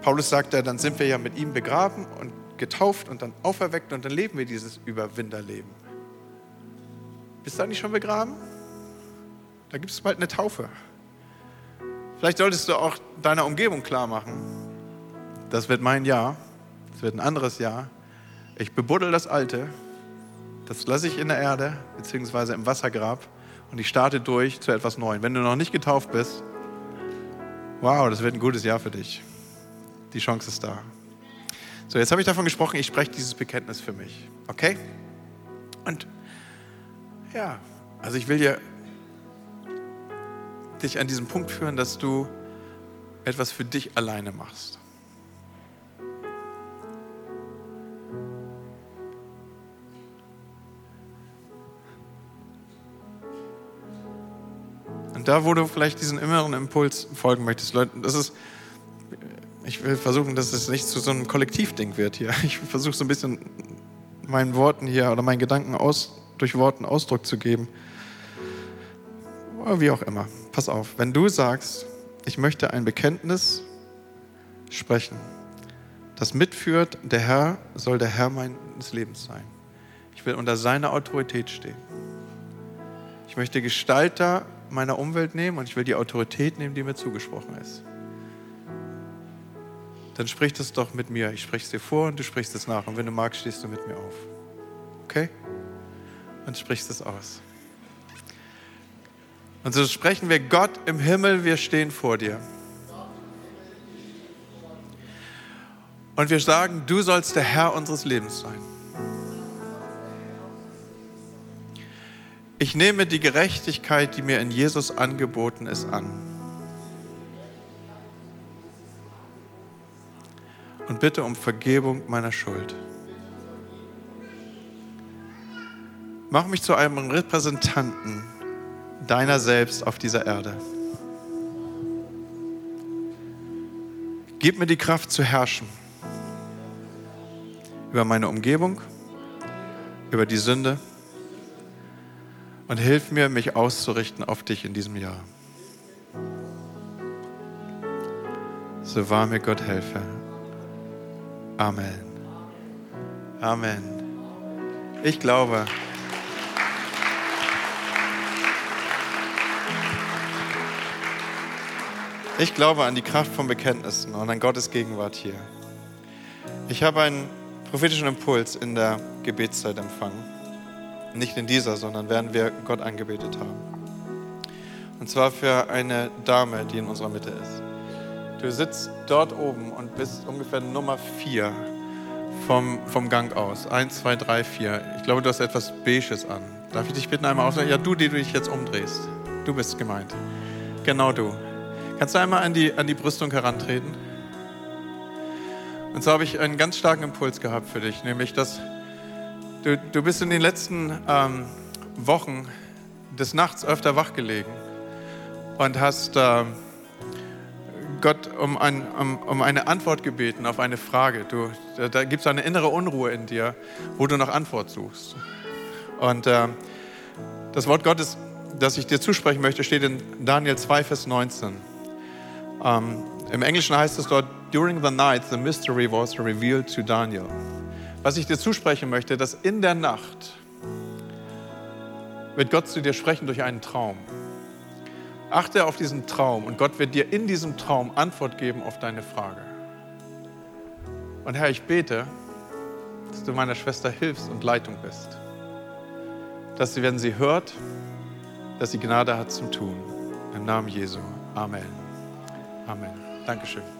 Paulus sagt ja, dann sind wir ja mit ihm begraben und getauft und dann auferweckt und dann leben wir dieses Überwinderleben. Bist du nicht schon begraben? Da gibt es bald eine Taufe. Vielleicht solltest du auch deiner Umgebung klar machen, das wird mein Jahr, das wird ein anderes Jahr. Ich bebuddel das Alte, das lasse ich in der Erde beziehungsweise im Wassergrab und ich starte durch zu etwas Neuem. Wenn du noch nicht getauft bist, wow, das wird ein gutes Jahr für dich. Die Chance ist da. So, jetzt habe ich davon gesprochen, ich spreche dieses Bekenntnis für mich. Okay? Und ja, also ich will dir dich an diesen Punkt führen, dass du etwas für dich alleine machst. Da wo du vielleicht diesen inneren Impuls folgen möchtest, Leute, das ist, ich will versuchen, dass es nicht zu so einem Kollektivding wird hier. Ich versuche so ein bisschen meinen Worten hier oder meinen Gedanken aus, durch Worten Ausdruck zu geben. Oder wie auch immer. Pass auf, wenn du sagst, ich möchte ein Bekenntnis sprechen, das mitführt, der Herr soll der Herr meines Lebens sein. Ich will unter seiner Autorität stehen. Ich möchte Gestalter meiner Umwelt nehmen und ich will die Autorität nehmen, die mir zugesprochen ist. Dann sprich das doch mit mir. Ich spreche es dir vor und du sprichst es nach. Und wenn du magst, stehst du mit mir auf. Okay? Und sprichst es aus. Und so sprechen wir Gott im Himmel, wir stehen vor dir. Und wir sagen, du sollst der Herr unseres Lebens sein. Ich nehme die Gerechtigkeit, die mir in Jesus angeboten ist, an. Und bitte um Vergebung meiner Schuld. Mach mich zu einem Repräsentanten deiner selbst auf dieser Erde. Gib mir die Kraft zu herrschen über meine Umgebung, über die Sünde und hilf mir, mich auszurichten auf dich in diesem Jahr. So wahr mir Gott helfe. Amen. Amen. Ich glaube, ich glaube an die Kraft von Bekenntnissen und an Gottes Gegenwart hier. Ich habe einen prophetischen Impuls in der Gebetszeit empfangen. Nicht in dieser, sondern während wir Gott angebetet haben. Und zwar für eine Dame, die in unserer Mitte ist. Du sitzt dort oben und bist ungefähr Nummer vier vom, vom Gang aus. Eins, zwei, drei, vier. Ich glaube, du hast etwas Beiges an. Darf ich dich bitten, einmal aufzunehmen? Ja, du, die du dich jetzt umdrehst. Du bist gemeint. Genau du. Kannst du einmal an die, an die Brüstung herantreten? Und so habe ich einen ganz starken Impuls gehabt für dich, nämlich dass Du, du bist in den letzten ähm, Wochen des Nachts öfter wach gelegen und hast äh, Gott um, ein, um, um, eine Antwort gebeten auf eine Frage. Du, da, da gibt es eine innere Unruhe in dir, wo du nach Antwort suchst. Und äh, das Wort Gottes, das ich dir zusprechen möchte, steht in Daniel 2, Vers 19. Ähm, Im Englischen heißt es dort, During the night the mystery was revealed to Daniel was ich dir zusprechen möchte, dass in der Nacht wird Gott zu dir sprechen durch einen Traum. Achte auf diesen Traum und Gott wird dir in diesem Traum Antwort geben auf deine Frage. Und Herr, ich bete, dass du meiner Schwester hilfst und Leitung bist. Dass sie, wenn sie hört, dass sie Gnade hat zum Tun. Im Namen Jesu. Amen. Amen. Dankeschön.